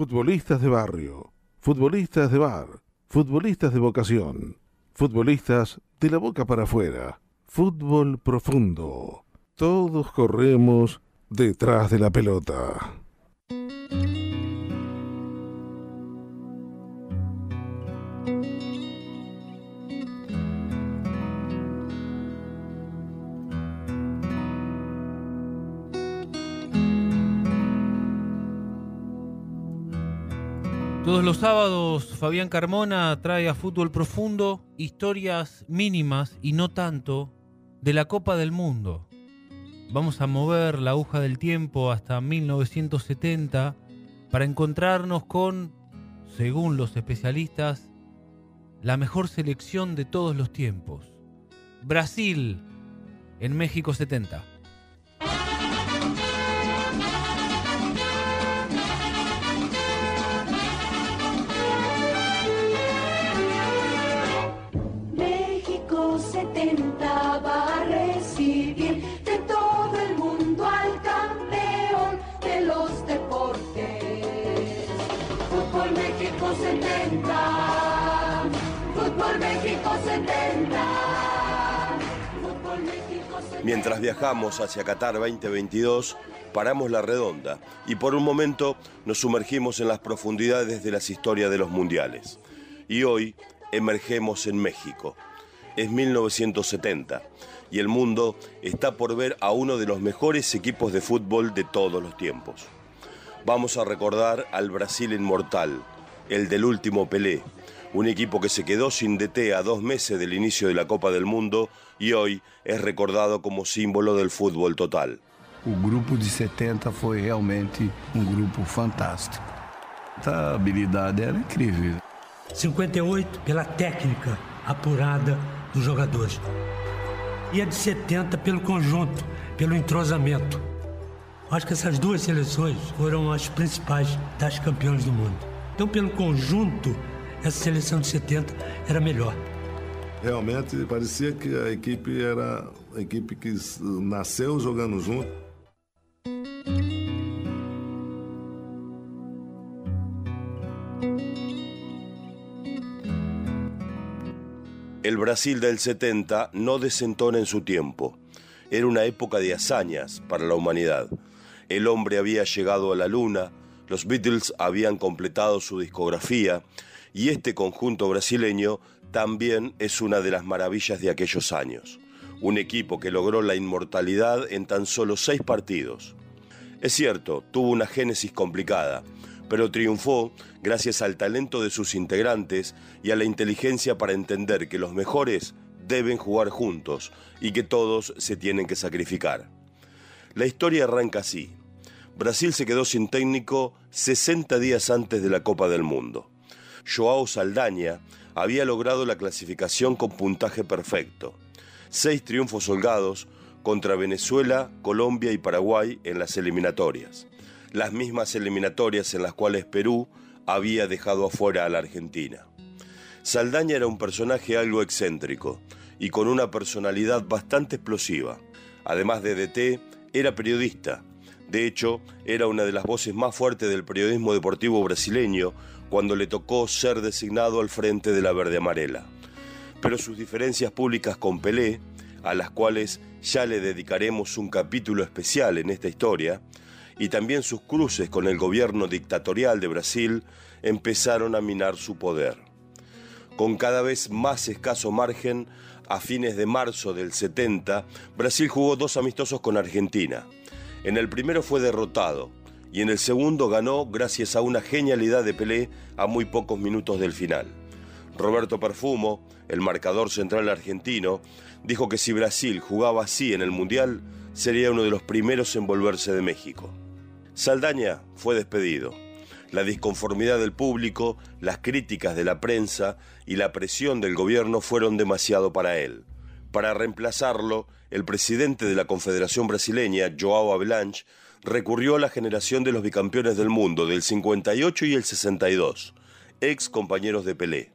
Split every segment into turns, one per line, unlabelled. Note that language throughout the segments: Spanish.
Futbolistas de barrio, futbolistas de bar, futbolistas de vocación, futbolistas de la boca para afuera, fútbol profundo. Todos corremos detrás de la pelota.
Los sábados Fabián Carmona trae a Fútbol Profundo historias mínimas y no tanto de la Copa del Mundo. Vamos a mover la aguja del tiempo hasta 1970 para encontrarnos con, según los especialistas, la mejor selección de todos los tiempos. Brasil en México 70.
Mientras viajamos hacia Qatar 2022, paramos la redonda y por un momento nos sumergimos en las profundidades de las historias de los mundiales. Y hoy emergemos en México. Es 1970 y el mundo está por ver a uno de los mejores equipos de fútbol de todos los tiempos. Vamos a recordar al Brasil inmortal, el del último Pelé, un equipo que se quedó sin DT a dos meses del inicio de la Copa del Mundo y hoy es recordado como símbolo del fútbol total.
O grupo de 70 foi realmente um grupo fantástico. A habilidade era incrível.
58 pela técnica apurada dos jogadores. E a de 70 pelo conjunto, pelo entrosamento. Acho que essas duas seleções foram as principais das campeões do mundo. Então, pelo conjunto, essa seleção de 70 era melhor.
Realmente parecia que a equipe era a equipe que nasceu jogando junto.
El Brasil del 70 no desentona en su tiempo. Era una época de hazañas para la humanidad. El hombre había llegado a la luna, los Beatles habían completado su discografía y este conjunto brasileño también es una de las maravillas de aquellos años. Un equipo que logró la inmortalidad en tan solo seis partidos. Es cierto, tuvo una génesis complicada, pero triunfó gracias al talento de sus integrantes y a la inteligencia para entender que los mejores deben jugar juntos y que todos se tienen que sacrificar. La historia arranca así. Brasil se quedó sin técnico 60 días antes de la Copa del Mundo. Joao Saldaña había logrado la clasificación con puntaje perfecto. Seis triunfos holgados contra Venezuela, Colombia y Paraguay en las eliminatorias. Las mismas eliminatorias en las cuales Perú había dejado afuera a la Argentina. Saldaña era un personaje algo excéntrico y con una personalidad bastante explosiva. Además de DT, era periodista. De hecho, era una de las voces más fuertes del periodismo deportivo brasileño cuando le tocó ser designado al frente de la verde amarela. Pero sus diferencias públicas con Pelé, a las cuales ya le dedicaremos un capítulo especial en esta historia, y también sus cruces con el gobierno dictatorial de Brasil empezaron a minar su poder. Con cada vez más escaso margen, a fines de marzo del 70, Brasil jugó dos amistosos con Argentina. En el primero fue derrotado y en el segundo ganó gracias a una genialidad de Pelé a muy pocos minutos del final. Roberto Perfumo, el marcador central argentino, dijo que si Brasil jugaba así en el Mundial, sería uno de los primeros en volverse de México. Saldaña fue despedido. La disconformidad del público, las críticas de la prensa y la presión del gobierno fueron demasiado para él. Para reemplazarlo, el presidente de la Confederación Brasileña, Joao Avalanche, recurrió a la generación de los bicampeones del mundo del 58 y el 62, ex compañeros de Pelé.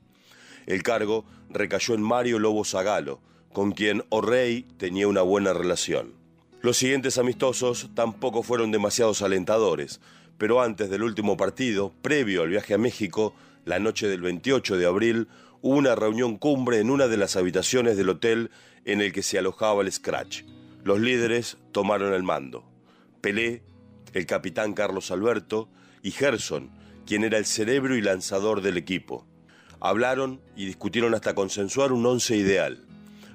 El cargo recayó en Mario Lobo Zagalo, con quien O'Reilly tenía una buena relación. Los siguientes amistosos tampoco fueron demasiados alentadores, Pero antes del último partido, previo al viaje a México, la noche del 28 de abril, hubo una reunión cumbre en una de las habitaciones del hotel en el que se alojaba el Scratch. Los líderes tomaron el mando. Pelé, el capitán Carlos Alberto y Gerson, quien era el cerebro y lanzador del equipo. Hablaron y discutieron hasta consensuar un once ideal.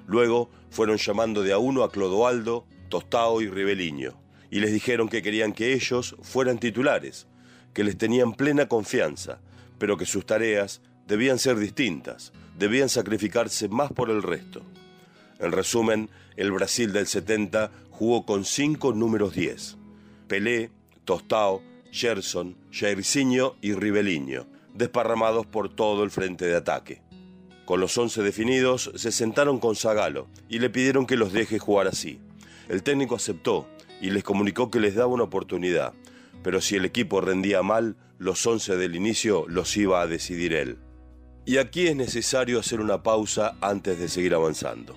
Luego fueron llamando de a uno a Clodoaldo, Tostao y Ribeliño, y les dijeron que querían que ellos fueran titulares, que les tenían plena confianza, pero que sus tareas debían ser distintas, debían sacrificarse más por el resto. En resumen, el Brasil del 70 jugó con cinco números 10. Pelé, Tostao, Gerson, Jairzinho y Ribeliño, desparramados por todo el frente de ataque. Con los once definidos, se sentaron con Zagalo y le pidieron que los deje jugar así. El técnico aceptó y les comunicó que les daba una oportunidad, pero si el equipo rendía mal, los once del inicio los iba a decidir él. Y aquí es necesario hacer una pausa antes de seguir avanzando.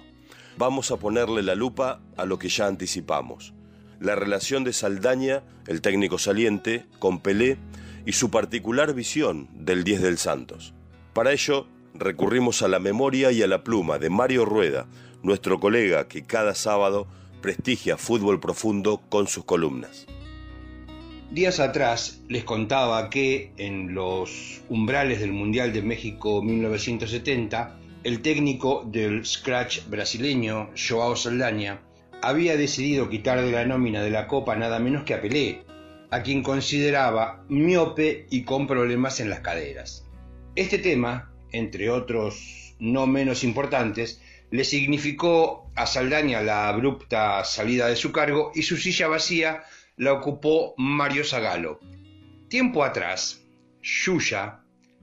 Vamos a ponerle la lupa a lo que ya anticipamos. La relación de Saldaña, el técnico saliente, con Pelé y su particular visión del 10 del Santos. Para ello, recurrimos a la memoria y a la pluma de Mario Rueda, nuestro colega que cada sábado prestigia fútbol profundo con sus columnas.
Días atrás les contaba que en los umbrales del Mundial de México 1970, el técnico del Scratch brasileño, Joao Saldaña, había decidido quitar de la nómina de la Copa nada menos que a Pelé, a quien consideraba miope y con problemas en las caderas. Este tema, entre otros no menos importantes, le significó a Saldaña la abrupta salida de su cargo y su silla vacía la ocupó Mario Zagalo. Tiempo atrás, Yuya,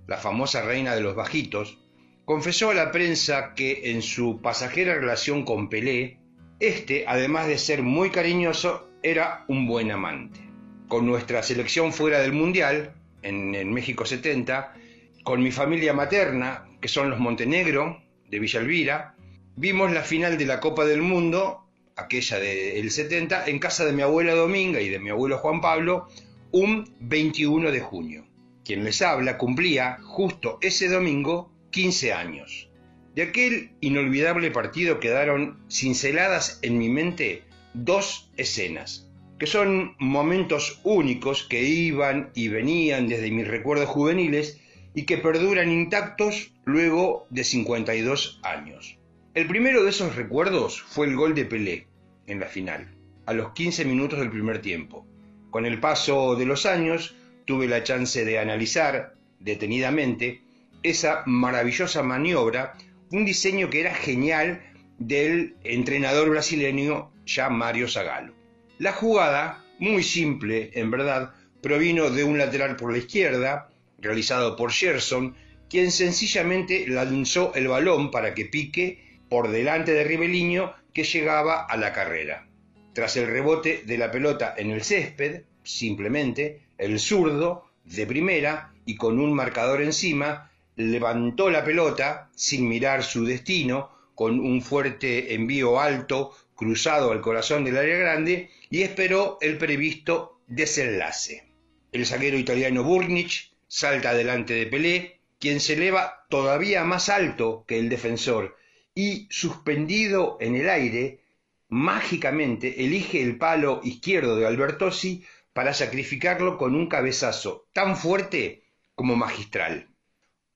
la famosa reina de los bajitos, confesó a la prensa que en su pasajera relación con Pelé, este, además de ser muy cariñoso, era un buen amante. Con nuestra selección fuera del Mundial, en, México 70, con mi familia materna, que son los Montenegro, de Villa Elvira, vimos la final de la Copa del Mundo, aquella del 70, en casa de mi abuela Dominga y de mi abuelo Juan Pablo, un 21 de junio. Quien les habla cumplía justo ese domingo 15 años. De aquel inolvidable partido quedaron cinceladas en mi mente dos escenas, que son momentos únicos que iban y venían desde mis recuerdos juveniles y que perduran intactos luego de 52 años. El primero de esos recuerdos fue el gol de Pelé en la final, a los 15 minutos del primer tiempo. Con el paso de los años tuve la chance de analizar detenidamente esa maravillosa maniobra, un diseño que era genial del entrenador brasileño ya Mario Zagallo. La jugada, muy simple en verdad, provino de un lateral por la izquierda, realizado por Gerson, quien sencillamente lanzó el balón para que pique por delante de Ribeliño que llegaba a la carrera. Tras el rebote de la pelota en el césped, simplemente, el zurdo, de primera y con un marcador encima, levantó la pelota sin mirar su destino, con un fuerte envío alto cruzado al corazón del área grande y esperó el previsto desenlace. El zaguero italiano Burnic salta delante de Pelé, quien se eleva todavía más alto que el defensor y, suspendido en el aire, mágicamente elige el palo izquierdo de Albertosi para sacrificarlo con un cabezazo tan fuerte como magistral.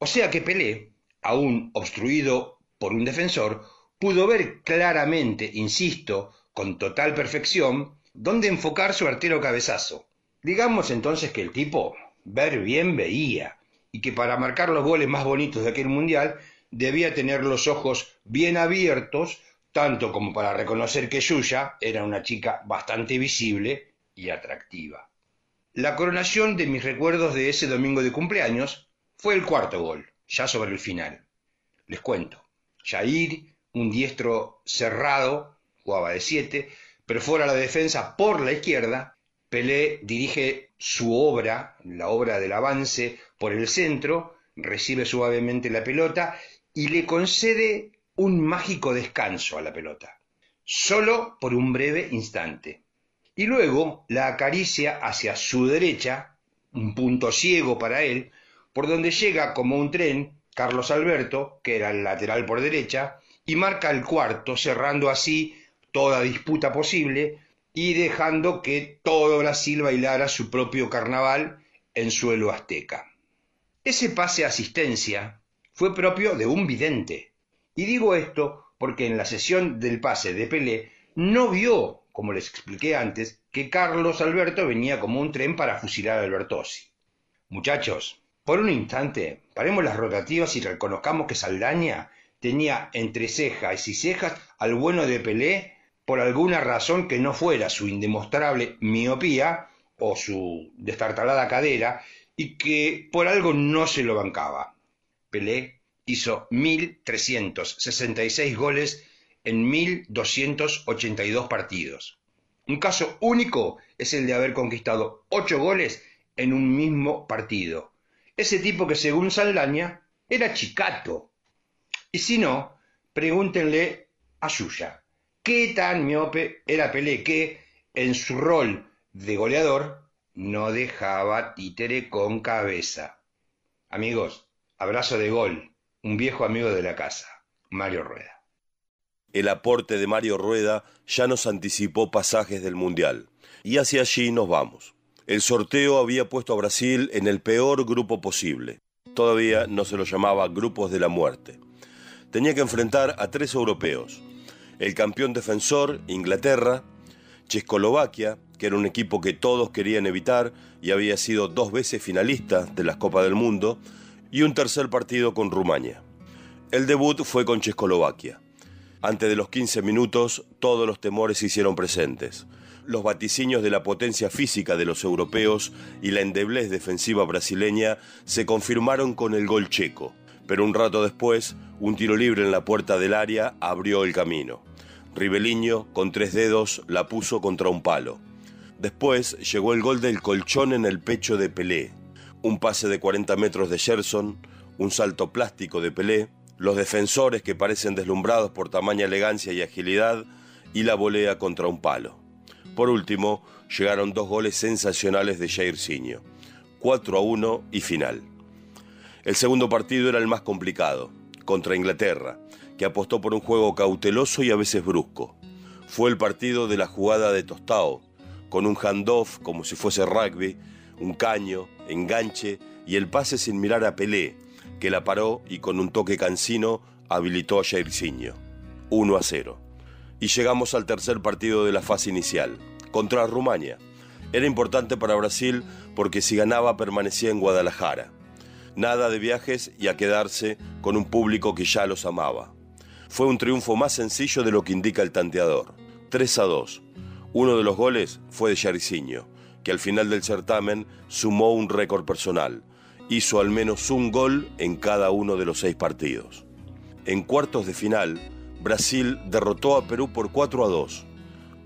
O sea que Pelé, aún obstruido por un defensor, pudo ver claramente, insisto, con total perfección, dónde enfocar su artero cabezazo. Digamos entonces que el tipo ver bien veía, y que para marcar los goles más bonitos de aquel mundial debía tener los ojos bien abiertos, tanto como para reconocer que Yuya era una chica bastante visible y atractiva. La coronación de mis recuerdos de ese domingo de cumpleaños fue el cuarto gol, ya sobre el final. Les cuento. Jair, un diestro cerrado, jugaba de siete, pero fuera la defensa por la izquierda. Pelé dirige su obra, la obra del avance, por el centro, recibe suavemente la pelota y le concede un mágico descanso a la pelota, solo por un breve instante. Y luego la acaricia hacia su derecha, un punto ciego para él, por donde llega como un tren Carlos Alberto, que era el lateral por derecha, y marca el cuarto, cerrando así toda disputa posible y dejando que todo Brasil bailara su propio carnaval en suelo azteca. Ese pase asistencia fue propio de un vidente. Y digo esto porque en la sesión del pase de Pelé no vio, como les expliqué antes, que Carlos Alberto venía como un tren para fusilar a Albertosi. Muchachos, por un instante, paremos las rotativas y reconozcamos que Saldaña tenía entre cejas y cejas al bueno de Pelé por alguna razón que no fuera su indemostrable miopía o su destartalada cadera y que por algo no se lo bancaba. Pelé hizo 1.366 goles en 1.282 partidos. Un caso único es el de haber conquistado 8 goles en un mismo partido. Ese tipo que según Saldaña era chicato. Y si no, pregúntenle a Yuya, ¿qué tan miope era Pelé que, en su rol de goleador, no dejaba títere con cabeza? Amigos, abrazo de gol, un viejo amigo de la casa, Mario Rueda.
El aporte de Mario Rueda ya nos anticipó pasajes del Mundial, y hacia allí nos vamos. El sorteo había puesto a Brasil en el peor grupo posible. Todavía no se lo llamaba grupos de la muerte. Tenía que enfrentar a tres europeos. El campeón defensor, Inglaterra, Checoslovaquia, que era un equipo que todos querían evitar y había sido dos veces finalista de las Copas del Mundo, y un tercer partido con Rumania. El debut fue con Checoslovaquia. Antes de los 15 minutos, todos los temores se hicieron presentes los vaticinios de la potencia física de los europeos y la endeblez defensiva brasileña se confirmaron con el gol checo, pero un rato después, un tiro libre en la puerta del área abrió el camino. Ribeliño, con tres dedos, la puso contra un palo. Después llegó el gol del colchón en el pecho de Pelé, un pase de 40 metros de Gerson, un salto plástico de Pelé, los defensores que parecen deslumbrados por tamaña elegancia y agilidad, y la volea contra un palo. Por último, llegaron dos goles sensacionales de Jairzinho, 4 a 1 y final. El segundo partido era el más complicado, contra Inglaterra, que apostó por un juego cauteloso y a veces brusco. Fue el partido de la jugada de Tostao, con un handoff como si fuese rugby, un caño, enganche y el pase sin mirar a Pelé, que la paró y con un toque cansino habilitó a Jairzinho. 1 a 0 y llegamos al tercer partido de la fase inicial, contra Rumania. Era importante para Brasil porque si ganaba permanecía en Guadalajara. Nada de viajes y a quedarse con un público que ya los amaba. Fue un triunfo más sencillo de lo que indica el tanteador. 3 a 2. Uno de los goles fue de Jairzinho, que al final del certamen sumó un récord personal. Hizo al menos un gol en cada uno de los seis partidos. En cuartos de final, Brasil derrotó a Perú por 4 a 2.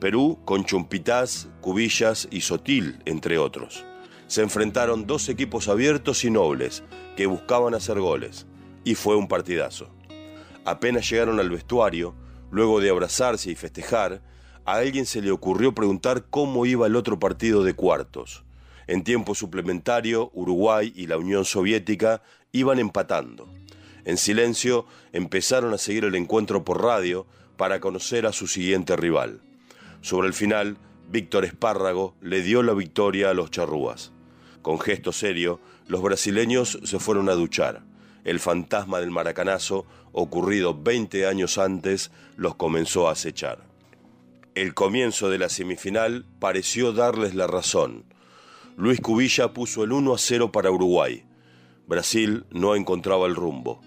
Perú con Chumpitaz, Cubillas y Sotil, entre otros. Se enfrentaron dos equipos abiertos y nobles que buscaban hacer goles, y fue un partidazo. Apenas llegaron al vestuario, luego de abrazarse y festejar, a alguien se le ocurrió preguntar cómo iba el otro partido de cuartos. En tiempo suplementario, Uruguay y la Unión Soviética iban empatando. En silencio empezaron a seguir el encuentro por radio para conocer a su siguiente rival. Sobre el final, Víctor Espárrago le dio la victoria a los charrúas. Con gesto serio, los brasileños se fueron a duchar. El fantasma del maracanazo, ocurrido 20 años antes, los comenzó a acechar. El comienzo de la semifinal pareció darles la razón. Luis Cubilla puso el 1 a 0 para Uruguay. Brasil no encontraba el rumbo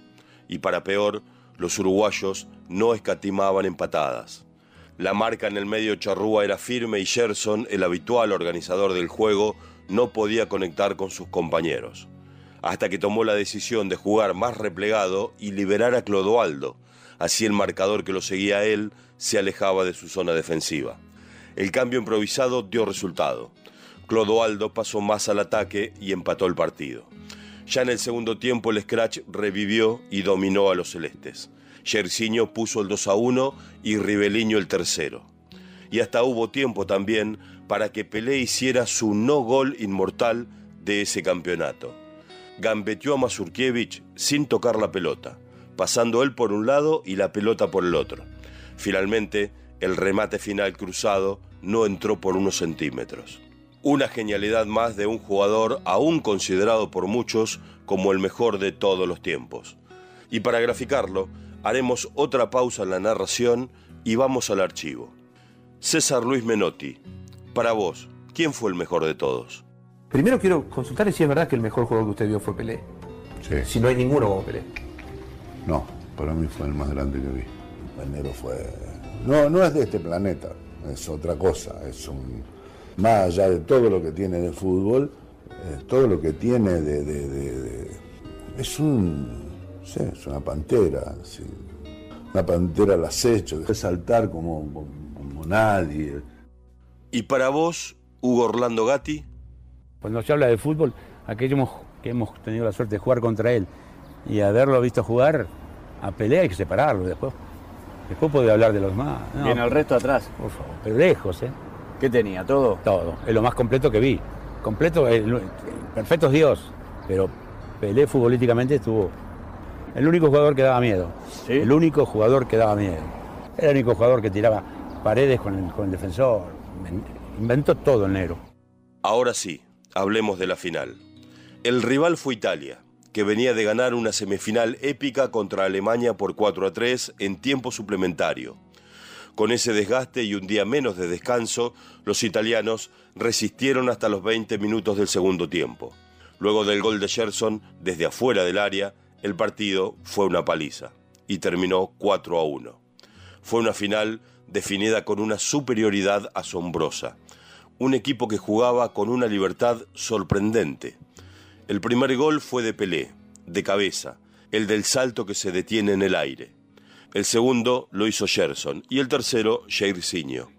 y para peor, los uruguayos no escatimaban empatadas. La marca en el medio charrúa era firme y Gerson, el habitual organizador del juego, no podía conectar con sus compañeros, hasta que tomó la decisión de jugar más replegado y liberar a Clodoaldo, así el marcador que lo seguía a él se alejaba de su zona defensiva. El cambio improvisado dio resultado. Clodoaldo pasó más al ataque y empató el partido. Ya en el segundo tiempo el Scratch revivió y dominó a los celestes. Yersiño puso el 2 a 1 y Ribeliño el tercero. Y hasta hubo tiempo también para que Pelé hiciera su no gol inmortal de ese campeonato. Gambeteó a Mazurkiewicz sin tocar la pelota, pasando él por un lado y la pelota por el otro. Finalmente, el remate final cruzado no entró por unos centímetros. Una genialidad más de un jugador aún considerado por muchos como el mejor de todos los tiempos. Y para graficarlo, haremos otra pausa en la narración y vamos al archivo. César Luis Menotti, para vos, ¿quién fue el mejor de todos?
Primero quiero consultarle si es verdad que el mejor jugador que usted vio fue Pelé.
Sí.
Si no hay ninguno como Pelé.
No, para mí fue el más grande que vi. El negro fue. No, no es de este planeta, es otra cosa. Es un. Más allá de todo lo que tiene de fútbol, eh, todo lo que tiene de. de- de- de- es un. no sé, es una pantera. sí. Una pantera al acecho, de saltar como, como, como nadie.
Y para vos, Hugo Orlando Gatti,
Cuando se habla de fútbol, aquellos que hemos tenido la suerte de jugar contra él y haberlo visto jugar, a pelear hay que separarlo después. Después puede hablar de los. No,
Viene el resto atrás.
Por favor, pero lejos, ¿eh?
¿Qué tenía? ¿Todo?
Todo. Es lo más completo que vi. Completo, el, perfecto es Dios, pero Pelé futbolísticamente estuvo el único jugador que daba miedo. El único jugador que daba miedo. Era el único jugador que tiraba paredes con el, con el defensor. Inventó todo el negro.
Ahora sí, hablemos de la final. El rival fue Italia, que venía de ganar una semifinal épica contra Alemania por 4 a 3 en tiempo suplementario. Con ese desgaste y un día menos de descanso, los italianos resistieron hasta los 20 minutos del segundo tiempo. Luego del gol de Gerson, desde afuera del área, el partido fue una paliza y terminó 4 a 1. Fue una final definida con una superioridad asombrosa. Un equipo que jugaba con una libertad sorprendente. El primer gol fue de Pelé, de cabeza, el del salto que se detiene en el aire. El segundo lo hizo Gerson y el tercero Jairzinho.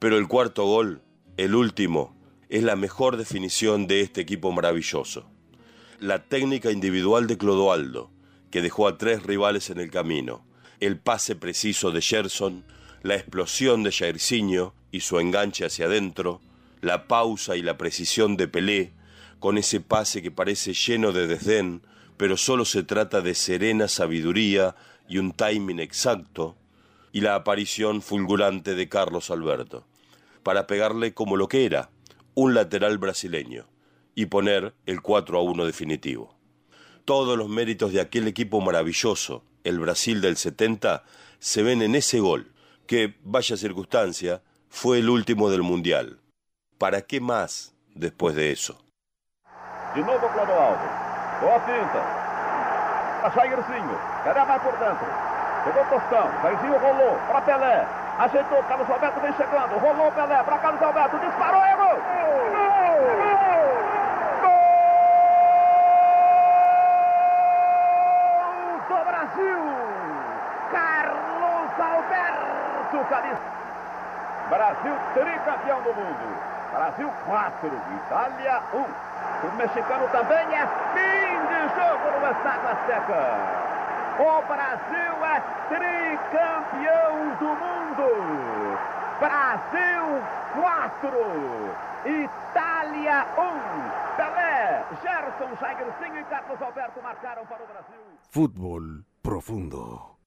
Pero el cuarto gol, el último, es la mejor definición de este equipo maravilloso. La técnica individual de Clodoaldo, que dejó a tres rivales en el camino, el pase preciso de Gerson, la explosión de Jairzinho y su enganche hacia adentro, la pausa y la precisión de Pelé, con ese pase que parece lleno de desdén, pero solo se trata de serena sabiduría y un timing exacto, y la aparición fulgurante de Carlos Alberto, para pegarle como lo que era, un lateral brasileño, y poner el 4 a 1 definitivo. Todos los méritos de aquel equipo maravilloso, el Brasil del 70, se ven en ese gol, que, vaya circunstancia, fue el último del Mundial. ¿Para qué más después de eso?
De novo Clodoaldo. Boa finta. A Jairzinho. Cadê mais por dentro? Pegou Tostão. Jairzinho rolou para Pelé. Ajeitou. Carlos Alberto vem chegando. Rolou Pelé para Carlos Alberto. Disparou. É gol. Gol do Brasil. Carlos Alberto. Camisa. Brasil tricampeão do mundo. Brasil 4, Itália 1. O mexicano também é fim de jogo no Estado Azteca. O Brasil é tricampeão do mundo. Brasil 4, Itália 1. Pelé, Gerson, Jairzinho e Carlos Alberto marcaram para o Brasil.
Fútbol profundo.